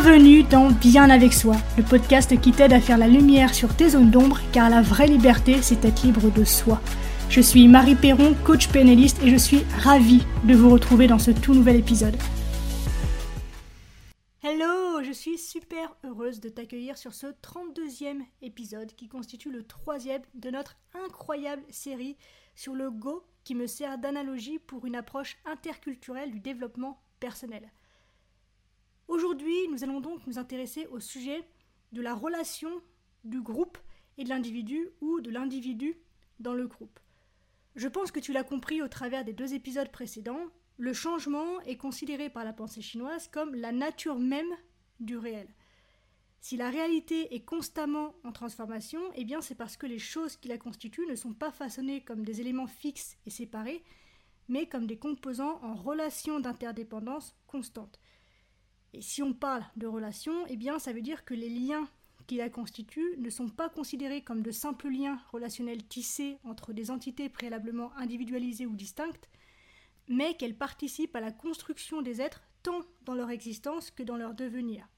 Bienvenue dans Bien avec soi, le podcast qui t'aide à faire la lumière sur tes zones d'ombre, car la vraie liberté, c'est être libre de soi. Je suis Marie Perron, coach pénaliste, et je suis ravie de vous retrouver dans ce tout nouvel épisode. Hello, je suis super heureuse de t'accueillir sur ce 32e épisode qui constitue le troisième de notre incroyable série sur le Go qui me sert d'analogie pour une approche interculturelle du développement personnel. Aujourd'hui, nous allons donc nous intéresser au sujet de la relation du groupe et de l'individu ou de l'individu dans le groupe. Je pense que tu l'as compris au travers des deux épisodes précédents, le changement est considéré par la pensée chinoise comme la nature même du réel. Si la réalité est constamment en transformation, eh c'est parce que les choses qui la constituent ne sont pas façonnées comme des éléments fixes et séparés, mais comme des composants en relation d'interdépendance constante. Et si on parle de relation, eh bien ça veut dire que les liens qui la constituent ne sont pas considérés comme de simples liens relationnels tissés entre des entités préalablement individualisées ou distinctes, mais qu'elles participent à la construction des êtres tant dans leur existence que dans leur devenir.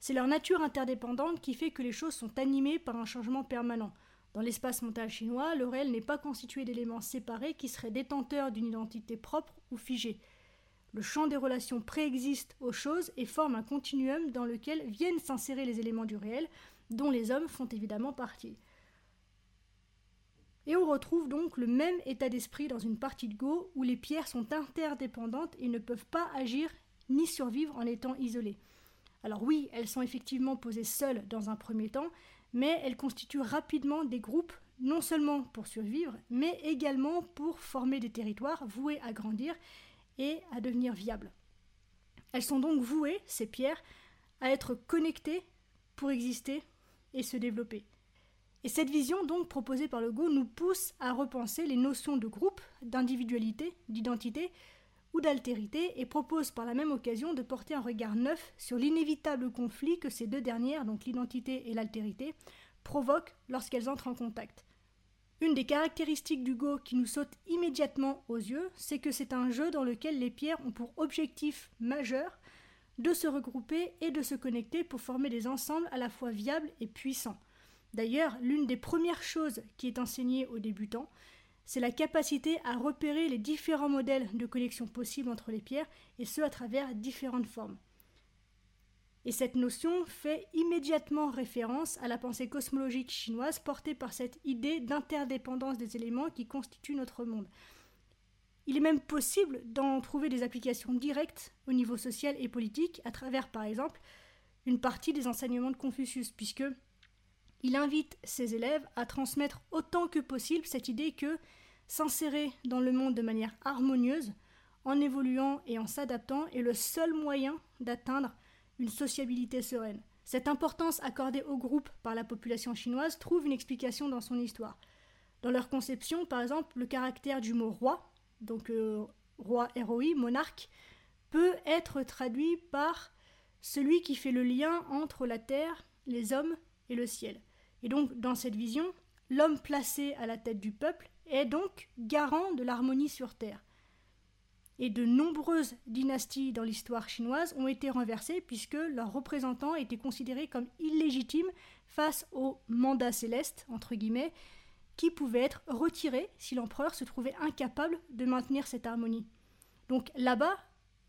C'est leur nature interdépendante qui fait que les choses sont animées par un changement permanent. Dans l'espace mental chinois, le réel n'est pas constitué d'éléments séparés qui seraient détenteurs d'une identité propre ou figée. Le champ des relations préexiste aux choses et forme un continuum dans lequel viennent s'insérer les éléments du réel, dont les hommes font évidemment partie. Et on retrouve donc le même état d'esprit dans une partie de Go où les pierres sont interdépendantes et ne peuvent pas agir ni survivre en étant isolées. Alors oui, elles sont effectivement posées seules dans un premier temps, mais elles constituent rapidement des groupes, non seulement pour survivre, mais également pour former des territoires voués à grandir et à devenir viables. Elles sont donc vouées, ces pierres, à être connectées pour exister et se développer. Et cette vision donc proposée par le Go nous pousse à repenser les notions de groupe, d'individualité, d'identité ou d'altérité et propose par la même occasion de porter un regard neuf sur l'inévitable conflit que ces deux dernières, donc l'identité et l'altérité, provoquent lorsqu'elles entrent en contact. Une des caractéristiques du Go qui nous saute immédiatement aux yeux, c'est que c'est un jeu dans lequel les pierres ont pour objectif majeur de se regrouper et de se connecter pour former des ensembles à la fois viables et puissants. D'ailleurs, l'une des premières choses qui est enseignée aux débutants, c'est la capacité à repérer les différents modèles de connexion possibles entre les pierres, et ce à travers différentes formes. Et cette notion fait immédiatement référence à la pensée cosmologique chinoise portée par cette idée d'interdépendance des éléments qui constituent notre monde. Il est même possible d'en trouver des applications directes au niveau social et politique à travers, par exemple, une partie des enseignements de Confucius, puisque il invite ses élèves à transmettre autant que possible cette idée que s'insérer dans le monde de manière harmonieuse, en évoluant et en s'adaptant, est le seul moyen d'atteindre sociabilité sereine. Cette importance accordée au groupe par la population chinoise trouve une explication dans son histoire. Dans leur conception, par exemple, le caractère du mot roi, donc euh, roi héroï, monarque, peut être traduit par celui qui fait le lien entre la terre, les hommes et le ciel. Et donc, dans cette vision, l'homme placé à la tête du peuple est donc garant de l'harmonie sur terre et de nombreuses dynasties dans l'histoire chinoise ont été renversées puisque leurs représentants étaient considérés comme illégitimes face au mandat céleste, entre guillemets, qui pouvait être retiré si l'empereur se trouvait incapable de maintenir cette harmonie. Donc là-bas,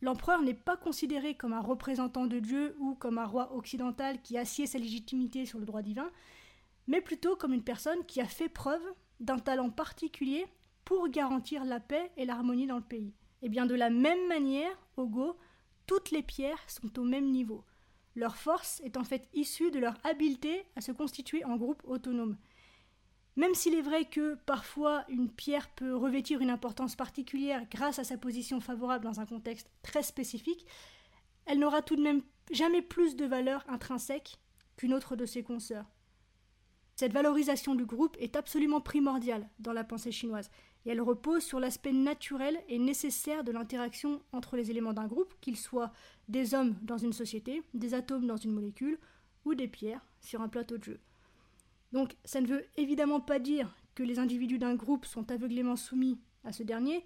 l'empereur n'est pas considéré comme un représentant de Dieu ou comme un roi occidental qui assied sa légitimité sur le droit divin, mais plutôt comme une personne qui a fait preuve d'un talent particulier pour garantir la paix et l'harmonie dans le pays. Et eh bien de la même manière, au Go, toutes les pierres sont au même niveau. Leur force est en fait issue de leur habileté à se constituer en groupe autonome. Même s'il est vrai que parfois une pierre peut revêtir une importance particulière grâce à sa position favorable dans un contexte très spécifique, elle n'aura tout de même jamais plus de valeur intrinsèque qu'une autre de ses consoeurs. Cette valorisation du groupe est absolument primordiale dans la pensée chinoise, et elle repose sur l'aspect naturel et nécessaire de l'interaction entre les éléments d'un groupe, qu'ils soient des hommes dans une société, des atomes dans une molécule, ou des pierres sur un plateau de jeu. Donc ça ne veut évidemment pas dire que les individus d'un groupe sont aveuglément soumis à ce dernier,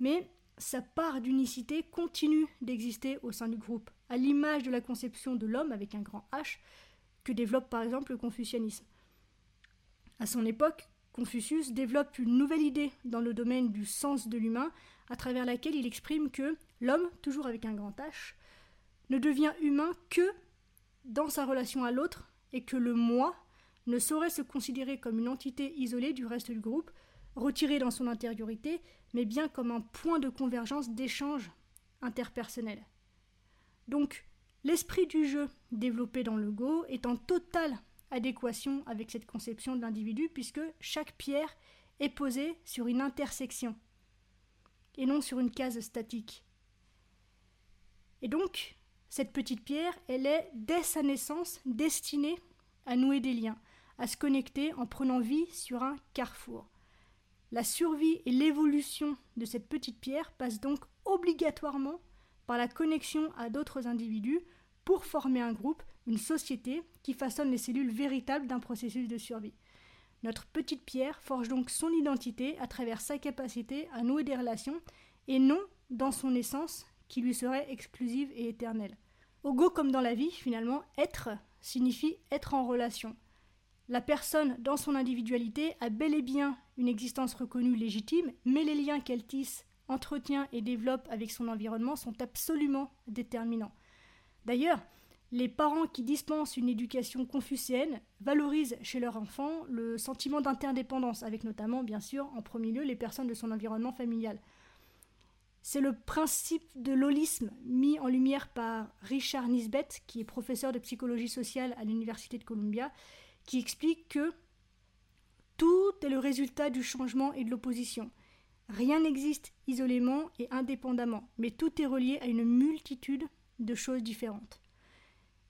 mais sa part d'unicité continue d'exister au sein du groupe, à l'image de la conception de l'homme avec un grand H que développe par exemple le confucianisme. À son époque, Confucius développe une nouvelle idée dans le domaine du sens de l'humain, à travers laquelle il exprime que l'homme, toujours avec un grand H, ne devient humain que dans sa relation à l'autre et que le moi ne saurait se considérer comme une entité isolée du reste du groupe, retirée dans son intériorité, mais bien comme un point de convergence d'échange interpersonnel. Donc, l'esprit du jeu développé dans le Go est en totale adéquation avec cette conception de l'individu, puisque chaque pierre est posée sur une intersection et non sur une case statique. Et donc, cette petite pierre, elle est, dès sa naissance, destinée à nouer des liens, à se connecter en prenant vie sur un carrefour. La survie et l'évolution de cette petite pierre passent donc obligatoirement par la connexion à d'autres individus pour former un groupe, une société qui façonne les cellules véritables d'un processus de survie. Notre petite pierre forge donc son identité à travers sa capacité à nouer des relations et non dans son essence qui lui serait exclusive et éternelle. Au go comme dans la vie, finalement, être signifie être en relation. La personne, dans son individualité, a bel et bien une existence reconnue légitime, mais les liens qu'elle tisse, entretient et développe avec son environnement sont absolument déterminants. D'ailleurs, les parents qui dispensent une éducation confucéenne valorisent chez leur enfant le sentiment d'interdépendance, avec notamment, bien sûr, en premier lieu, les personnes de son environnement familial. C'est le principe de l'holisme mis en lumière par Richard Nisbet, qui est professeur de psychologie sociale à l'Université de Columbia, qui explique que tout est le résultat du changement et de l'opposition. Rien n'existe isolément et indépendamment, mais tout est relié à une multitude de choses différentes.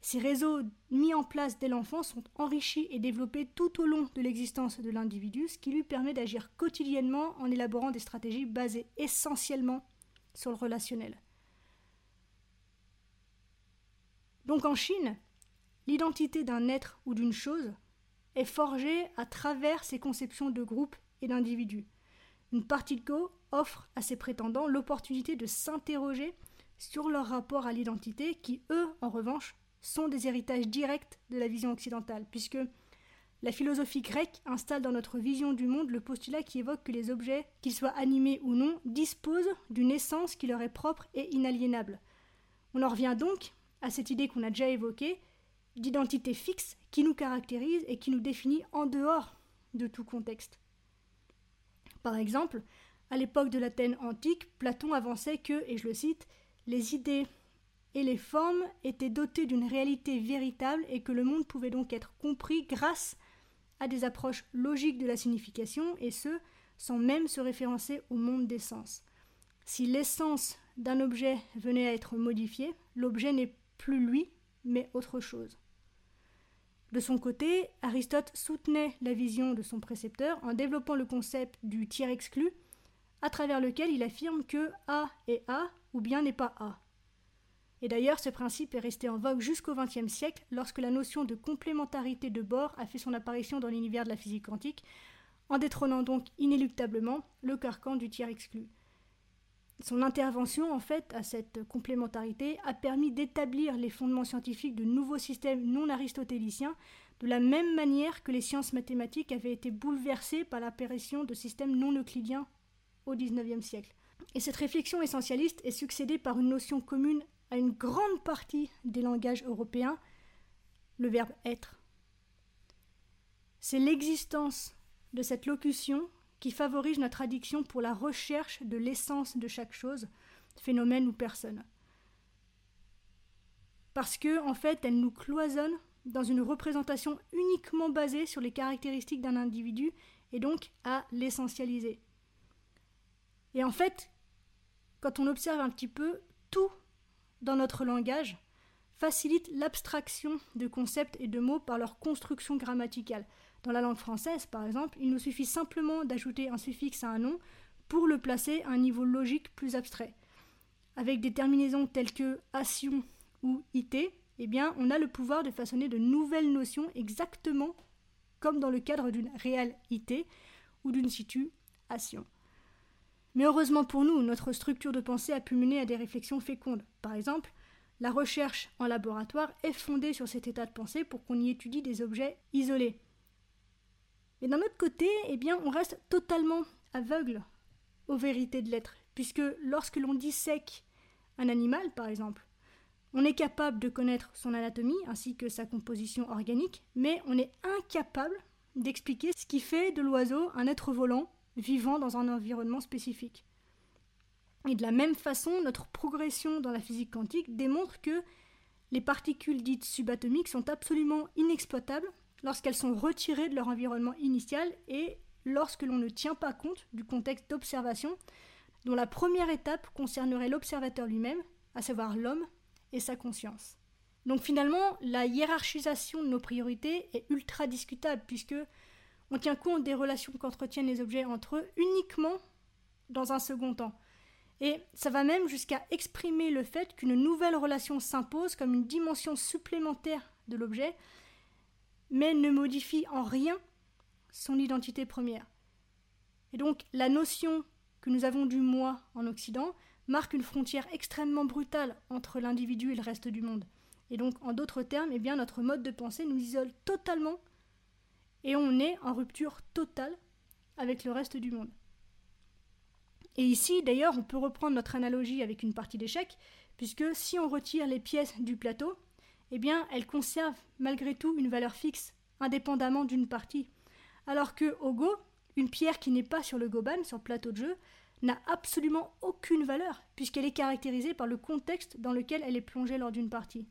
Ces réseaux mis en place dès l'enfance sont enrichis et développés tout au long de l'existence de l'individu, ce qui lui permet d'agir quotidiennement en élaborant des stratégies basées essentiellement sur le relationnel. Donc en Chine, l'identité d'un être ou d'une chose est forgée à travers ses conceptions de groupe et d'individus. Une partie de Go offre à ses prétendants l'opportunité de s'interroger sur leur rapport à l'identité qui, eux, en revanche, sont des héritages directs de la vision occidentale, puisque la philosophie grecque installe dans notre vision du monde le postulat qui évoque que les objets, qu'ils soient animés ou non, disposent d'une essence qui leur est propre et inaliénable. On en revient donc à cette idée qu'on a déjà évoquée d'identité fixe qui nous caractérise et qui nous définit en dehors de tout contexte. Par exemple, à l'époque de l'Athènes antique, Platon avançait que, et je le cite, les idées et les formes étaient dotées d'une réalité véritable et que le monde pouvait donc être compris grâce à des approches logiques de la signification, et ce, sans même se référencer au monde des sens. Si l'essence d'un objet venait à être modifiée, l'objet n'est plus lui, mais autre chose. De son côté, Aristote soutenait la vision de son précepteur en développant le concept du tiers exclu, à travers lequel il affirme que A est A ou bien n'est pas A. Et d'ailleurs, ce principe est resté en vogue jusqu'au XXe siècle, lorsque la notion de complémentarité de Bohr a fait son apparition dans l'univers de la physique quantique, en détrônant donc inéluctablement le carcan du tiers exclu. Son intervention, en fait, à cette complémentarité, a permis d'établir les fondements scientifiques de nouveaux systèmes non aristotéliciens, de la même manière que les sciences mathématiques avaient été bouleversées par l'apparition de systèmes non euclidiens au XIXe siècle. Et cette réflexion essentialiste est succédée par une notion commune à une grande partie des langages européens, le verbe être. C'est l'existence de cette locution qui favorise notre addiction pour la recherche de l'essence de chaque chose, phénomène ou personne. Parce que, en fait, elle nous cloisonne dans une représentation uniquement basée sur les caractéristiques d'un individu et donc à l'essentialiser. Et en fait, quand on observe un petit peu, tout dans notre langage facilite l'abstraction de concepts et de mots par leur construction grammaticale. Dans la langue française, par exemple, il nous suffit simplement d'ajouter un suffixe à un nom pour le placer à un niveau logique plus abstrait. Avec des terminaisons telles que ation ou it, eh bien, on a le pouvoir de façonner de nouvelles notions exactement comme dans le cadre d'une réelle it ou d'une situation. Mais heureusement pour nous, notre structure de pensée a pu mener à des réflexions fécondes. Par exemple, la recherche en laboratoire est fondée sur cet état de pensée pour qu'on y étudie des objets isolés. Mais d'un autre côté, eh on reste totalement aveugle aux vérités de l'être, puisque lorsque l'on dissèque un animal, par exemple, on est capable de connaître son anatomie ainsi que sa composition organique, mais on est incapable d'expliquer ce qui fait de l'oiseau un être volant vivant dans un environnement spécifique. Et de la même façon, notre progression dans la physique quantique démontre que les particules dites subatomiques sont absolument inexploitables lorsqu'elles sont retirées de leur environnement initial et lorsque l'on ne tient pas compte du contexte d'observation dont la première étape concernerait l'observateur lui-même, à savoir l'homme et sa conscience. Donc finalement, la hiérarchisation de nos priorités est ultra discutable puisque on tient compte des relations qu'entretiennent les objets entre eux uniquement dans un second temps. Et ça va même jusqu'à exprimer le fait qu'une nouvelle relation s'impose comme une dimension supplémentaire de l'objet, mais ne modifie en rien son identité première. Et donc la notion que nous avons du moi en Occident marque une frontière extrêmement brutale entre l'individu et le reste du monde. Et donc, en d'autres termes, eh bien, notre mode de pensée nous isole totalement et on est en rupture totale avec le reste du monde. Et ici, d'ailleurs, on peut reprendre notre analogie avec une partie d'échecs, puisque si on retire les pièces du plateau, eh bien, elles conservent malgré tout une valeur fixe, indépendamment d'une partie. Alors que au Go, une pierre qui n'est pas sur le Goban, sur le plateau de jeu, n'a absolument aucune valeur, puisqu'elle est caractérisée par le contexte dans lequel elle est plongée lors d'une partie.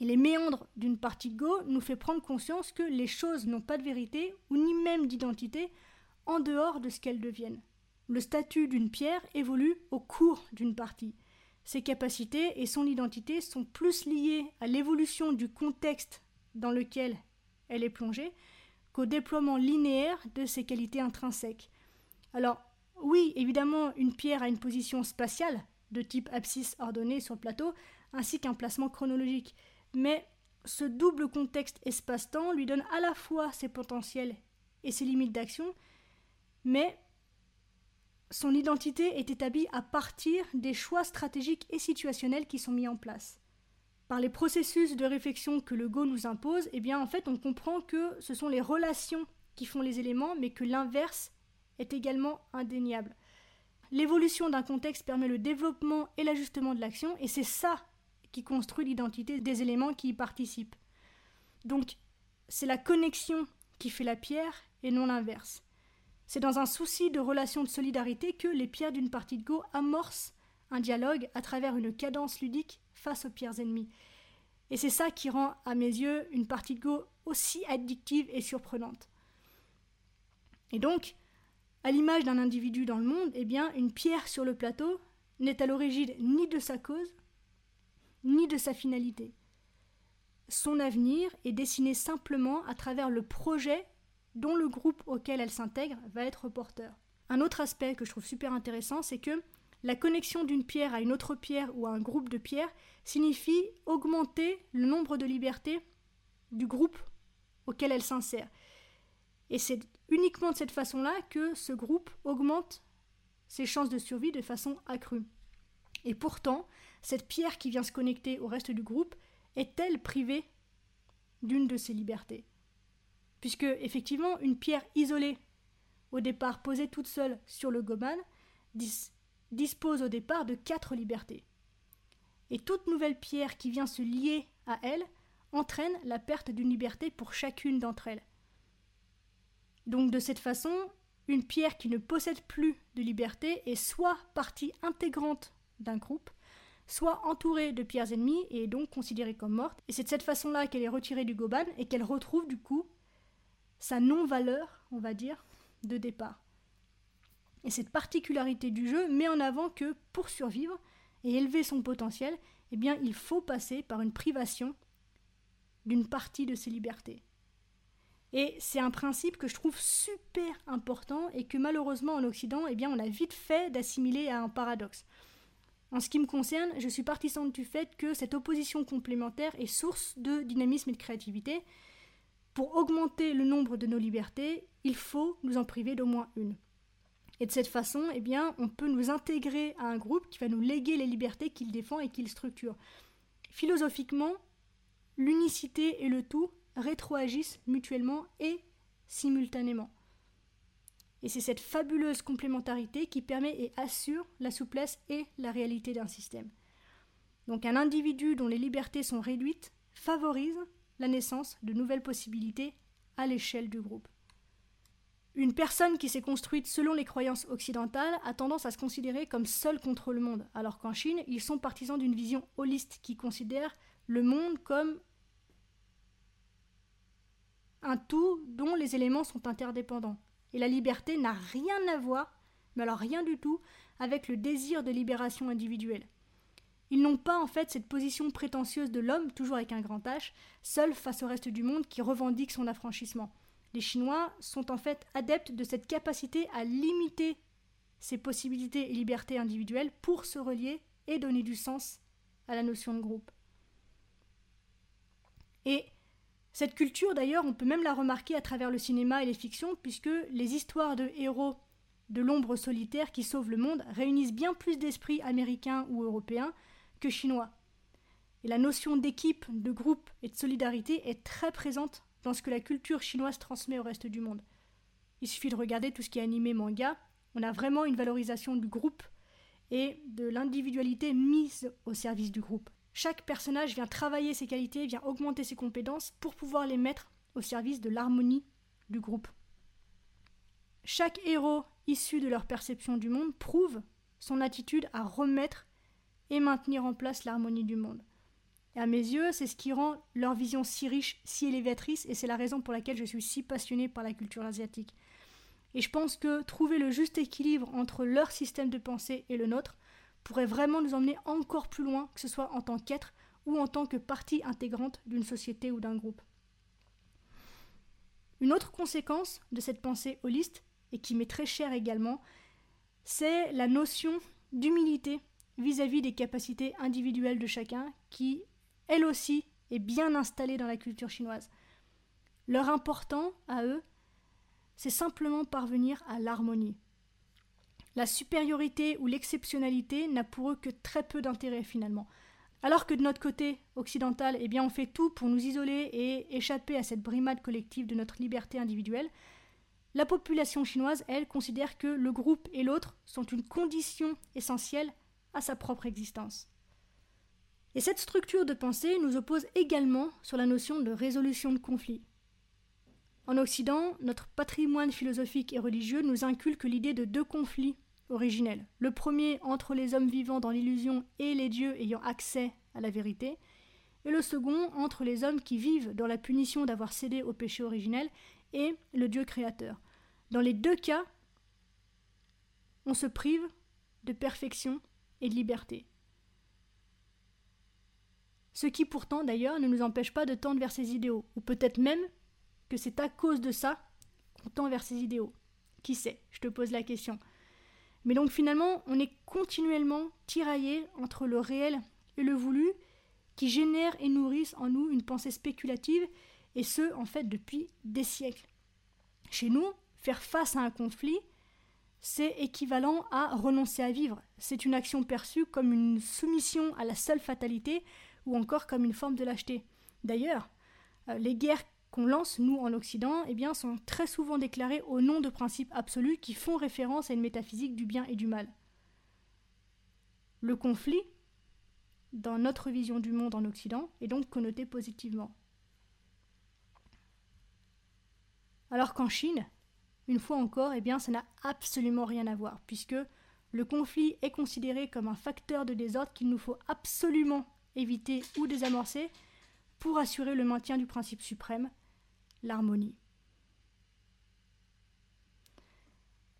Et les méandres d'une partie Go nous fait prendre conscience que les choses n'ont pas de vérité ou ni même d'identité en dehors de ce qu'elles deviennent. Le statut d'une pierre évolue au cours d'une partie. Ses capacités et son identité sont plus liées à l'évolution du contexte dans lequel elle est plongée qu'au déploiement linéaire de ses qualités intrinsèques. Alors, oui, évidemment, une pierre a une position spatiale, de type abscisse ordonnée sur le plateau, ainsi qu'un placement chronologique mais ce double contexte espace-temps lui donne à la fois ses potentiels et ses limites d'action, mais son identité est établie à partir des choix stratégiques et situationnels qui sont mis en place. Par les processus de réflexion que le Go nous impose, eh bien en fait on comprend que ce sont les relations qui font les éléments, mais que l'inverse est également indéniable. L'évolution d'un contexte permet le développement et l'ajustement de l'action, et c'est ça qui construit l'identité des éléments qui y participent. Donc, c'est la connexion qui fait la pierre et non l'inverse. C'est dans un souci de relation de solidarité que les pierres d'une partie de Go amorcent un dialogue à travers une cadence ludique face aux pierres ennemies. Et c'est ça qui rend, à mes yeux, une partie de Go aussi addictive et surprenante. Et donc, à l'image d'un individu dans le monde, eh bien, une pierre sur le plateau n'est à l'origine ni de sa cause, ni de sa finalité. Son avenir est dessiné simplement à travers le projet dont le groupe auquel elle s'intègre va être porteur. Un autre aspect que je trouve super intéressant, c'est que la connexion d'une pierre à une autre pierre ou à un groupe de pierres signifie augmenter le nombre de libertés du groupe auquel elle s'insère. Et c'est uniquement de cette façon-là que ce groupe augmente ses chances de survie de façon accrue. Et pourtant, cette pierre qui vient se connecter au reste du groupe est-elle privée d'une de ses libertés? Puisque, effectivement, une pierre isolée, au départ posée toute seule sur le goban, dispose au départ de quatre libertés. Et toute nouvelle pierre qui vient se lier à elle entraîne la perte d'une liberté pour chacune d'entre elles. Donc, de cette façon, une pierre qui ne possède plus de liberté est soit partie intégrante d'un groupe, soit entourée de pierres ennemies et donc considérée comme morte. Et c'est de cette façon-là qu'elle est retirée du Goban et qu'elle retrouve du coup sa non-valeur, on va dire, de départ. Et cette particularité du jeu met en avant que pour survivre et élever son potentiel, eh il faut passer par une privation d'une partie de ses libertés. Et c'est un principe que je trouve super important et que malheureusement en Occident, eh on a vite fait d'assimiler à un paradoxe. En ce qui me concerne, je suis partisane du fait que cette opposition complémentaire est source de dynamisme et de créativité. Pour augmenter le nombre de nos libertés, il faut nous en priver d'au moins une. Et de cette façon, eh bien, on peut nous intégrer à un groupe qui va nous léguer les libertés qu'il défend et qu'il structure. Philosophiquement, l'unicité et le tout rétroagissent mutuellement et simultanément. Et c'est cette fabuleuse complémentarité qui permet et assure la souplesse et la réalité d'un système. Donc un individu dont les libertés sont réduites favorise la naissance de nouvelles possibilités à l'échelle du groupe. Une personne qui s'est construite selon les croyances occidentales a tendance à se considérer comme seule contre le monde, alors qu'en Chine, ils sont partisans d'une vision holiste qui considère le monde comme un tout dont les éléments sont interdépendants. Et la liberté n'a rien à voir, mais alors rien du tout, avec le désir de libération individuelle. Ils n'ont pas en fait cette position prétentieuse de l'homme, toujours avec un grand H, seul face au reste du monde qui revendique son affranchissement. Les Chinois sont en fait adeptes de cette capacité à limiter ses possibilités et libertés individuelles pour se relier et donner du sens à la notion de groupe. Et cette culture, d'ailleurs, on peut même la remarquer à travers le cinéma et les fictions, puisque les histoires de héros de l'ombre solitaire qui sauvent le monde réunissent bien plus d'esprits américains ou européens que chinois. Et la notion d'équipe, de groupe et de solidarité est très présente dans ce que la culture chinoise transmet au reste du monde. Il suffit de regarder tout ce qui est animé manga, on a vraiment une valorisation du groupe et de l'individualité mise au service du groupe. Chaque personnage vient travailler ses qualités, vient augmenter ses compétences pour pouvoir les mettre au service de l'harmonie du groupe. Chaque héros issu de leur perception du monde prouve son attitude à remettre et maintenir en place l'harmonie du monde. Et à mes yeux, c'est ce qui rend leur vision si riche, si élévatrice, et c'est la raison pour laquelle je suis si passionnée par la culture asiatique. Et je pense que trouver le juste équilibre entre leur système de pensée et le nôtre pourrait vraiment nous emmener encore plus loin, que ce soit en tant qu'être ou en tant que partie intégrante d'une société ou d'un groupe. Une autre conséquence de cette pensée holiste, et qui m'est très chère également, c'est la notion d'humilité vis-à-vis des capacités individuelles de chacun, qui, elle aussi, est bien installée dans la culture chinoise. Leur important, à eux, c'est simplement parvenir à l'harmonie. La supériorité ou l'exceptionnalité n'a pour eux que très peu d'intérêt finalement. Alors que de notre côté occidental, eh bien, on fait tout pour nous isoler et échapper à cette brimade collective de notre liberté individuelle, la population chinoise, elle, considère que le groupe et l'autre sont une condition essentielle à sa propre existence. Et cette structure de pensée nous oppose également sur la notion de résolution de conflits. En Occident, notre patrimoine philosophique et religieux nous inculque l'idée de deux conflits originels. Le premier entre les hommes vivants dans l'illusion et les dieux ayant accès à la vérité, et le second entre les hommes qui vivent dans la punition d'avoir cédé au péché originel et le Dieu créateur. Dans les deux cas, on se prive de perfection et de liberté. Ce qui pourtant d'ailleurs ne nous empêche pas de tendre vers ces idéaux, ou peut-être même que c'est à cause de ça qu'on tend vers ces idéaux. Qui sait Je te pose la question. Mais donc finalement, on est continuellement tiraillé entre le réel et le voulu, qui génèrent et nourrissent en nous une pensée spéculative, et ce, en fait, depuis des siècles. Chez nous, faire face à un conflit, c'est équivalent à renoncer à vivre. C'est une action perçue comme une soumission à la seule fatalité, ou encore comme une forme de lâcheté. D'ailleurs, euh, les guerres qu'on lance, nous, en Occident, eh bien, sont très souvent déclarés au nom de principes absolus qui font référence à une métaphysique du bien et du mal. Le conflit, dans notre vision du monde en Occident, est donc connoté positivement. Alors qu'en Chine, une fois encore, eh bien, ça n'a absolument rien à voir, puisque le conflit est considéré comme un facteur de désordre qu'il nous faut absolument éviter ou désamorcer pour assurer le maintien du principe suprême, l'harmonie.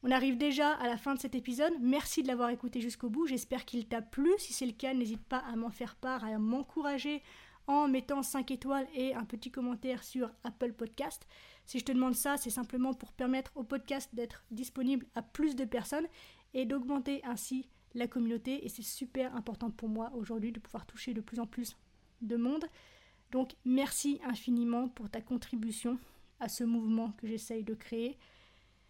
On arrive déjà à la fin de cet épisode. Merci de l'avoir écouté jusqu'au bout. J'espère qu'il t'a plu. Si c'est le cas, n'hésite pas à m'en faire part, à m'encourager en mettant 5 étoiles et un petit commentaire sur Apple Podcast. Si je te demande ça, c'est simplement pour permettre au podcast d'être disponible à plus de personnes et d'augmenter ainsi la communauté. Et c'est super important pour moi aujourd'hui de pouvoir toucher de plus en plus de monde. Donc merci infiniment pour ta contribution à ce mouvement que j'essaye de créer.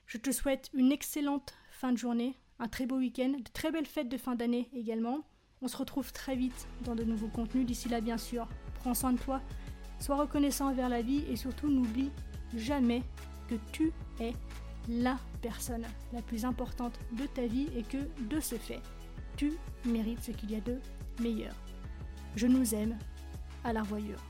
Je te souhaite une excellente fin de journée, un très beau week-end, de très belles fêtes de fin d'année également. On se retrouve très vite dans de nouveaux contenus. D'ici là, bien sûr, prends soin de toi, sois reconnaissant envers la vie et surtout n'oublie jamais que tu es la personne la plus importante de ta vie et que de ce fait, tu mérites ce qu'il y a de meilleur. Je nous aime à la revoyure.